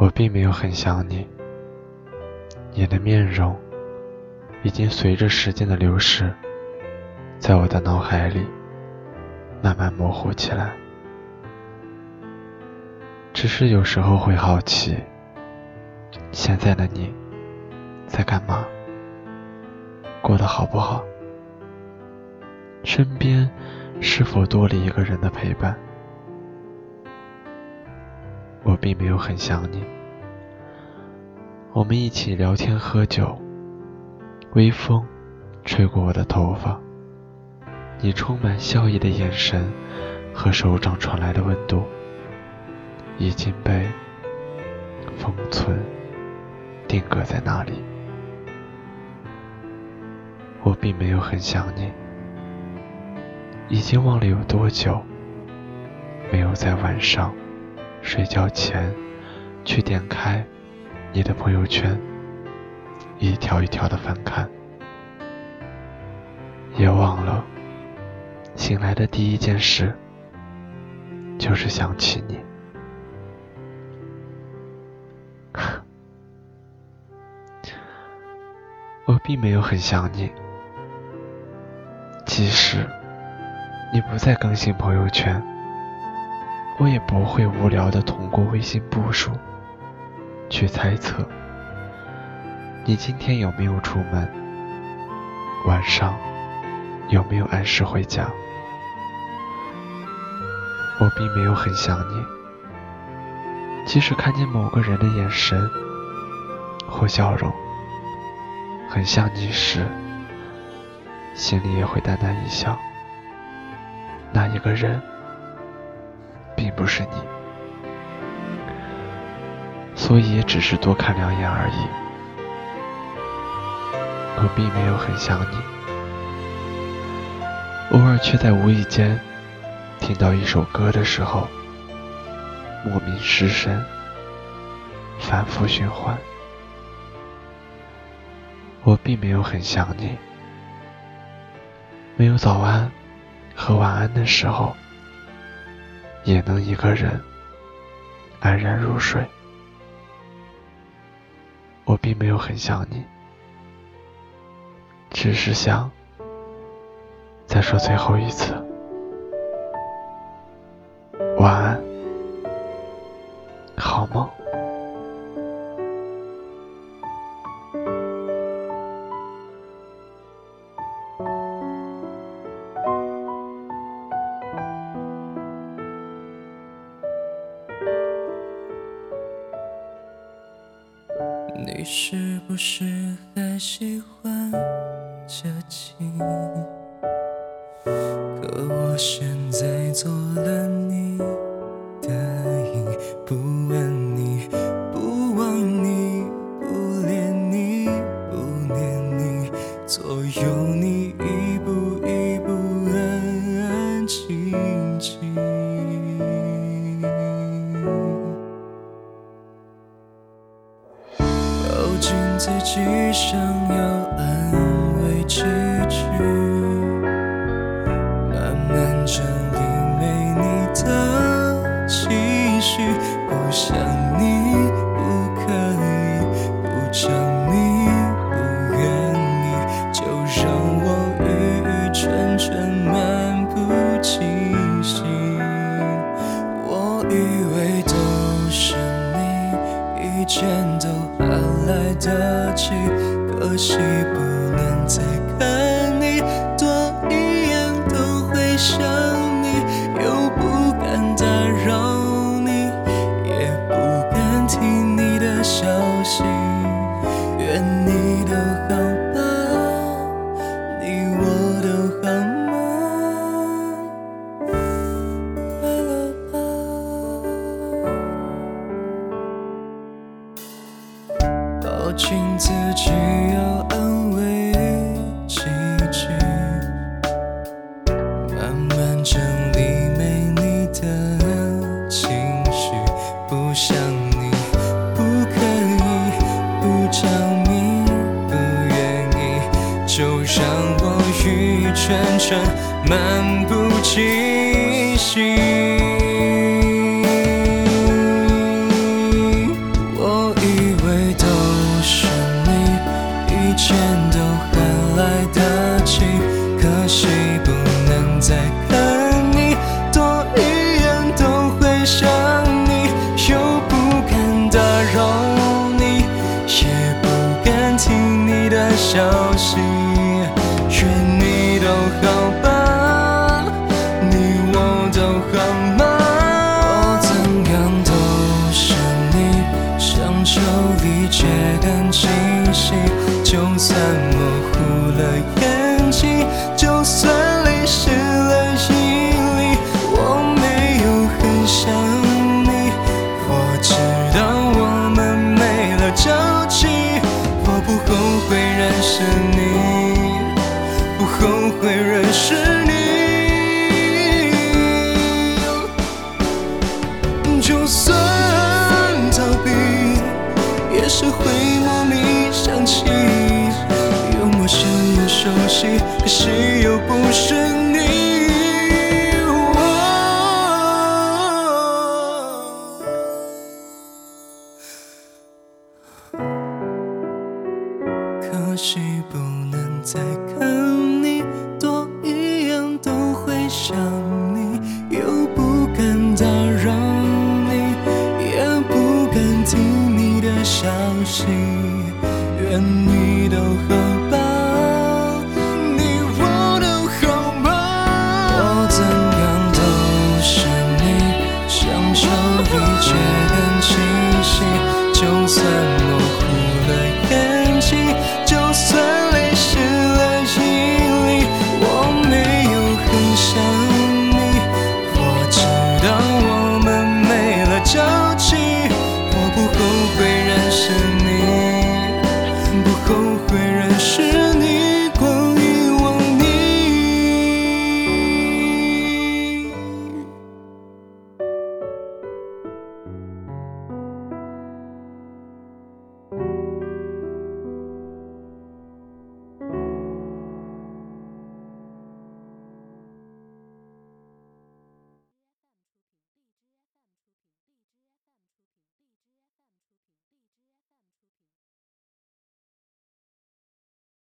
我并没有很想你，你的面容已经随着时间的流逝，在我的脑海里慢慢模糊起来。只是有时候会好奇，现在的你在干嘛？过得好不好？身边是否多了一个人的陪伴？并没有很想你，我们一起聊天喝酒，微风吹过我的头发，你充满笑意的眼神和手掌传来的温度，已经被封存定格在那里。我并没有很想你，已经忘了有多久没有在晚上。睡觉前，去点开你的朋友圈，一条一条的翻看，也忘了醒来的第一件事就是想起你。我并没有很想你，即使你不再更新朋友圈。我也不会无聊的通过微信步数去猜测你今天有没有出门，晚上有没有按时回家。我并没有很想你，即使看见某个人的眼神或笑容很像你时，心里也会淡淡一笑。那一个人。不是你，所以也只是多看两眼而已。我并没有很想你，偶尔却在无意间听到一首歌的时候，莫名失神，反复循环。我并没有很想你，没有早安和晚安的时候。也能一个人安然入睡。我并没有很想你，只是想再说最后一次晚安，你是不是还喜欢这情？可我现在做了你的影，不问你，不忘你，不恋你，不念你，左右你己想要安慰几句，慢慢整理没你的情绪，不想你，不可以，不讲还来得及。可惜不能再看你，多一眼都会想你，又不敢打扰你，也不敢听你的消息。握紧自己，要安慰几句，慢慢整理没你的情绪。不想你，不可以，不着迷，不愿意，就让我雨潺潺，漫不经心。消息。可惜又不是你，可惜不能再看你，多一样都会想你，又不敢打扰你，也不敢听你的消息，愿你。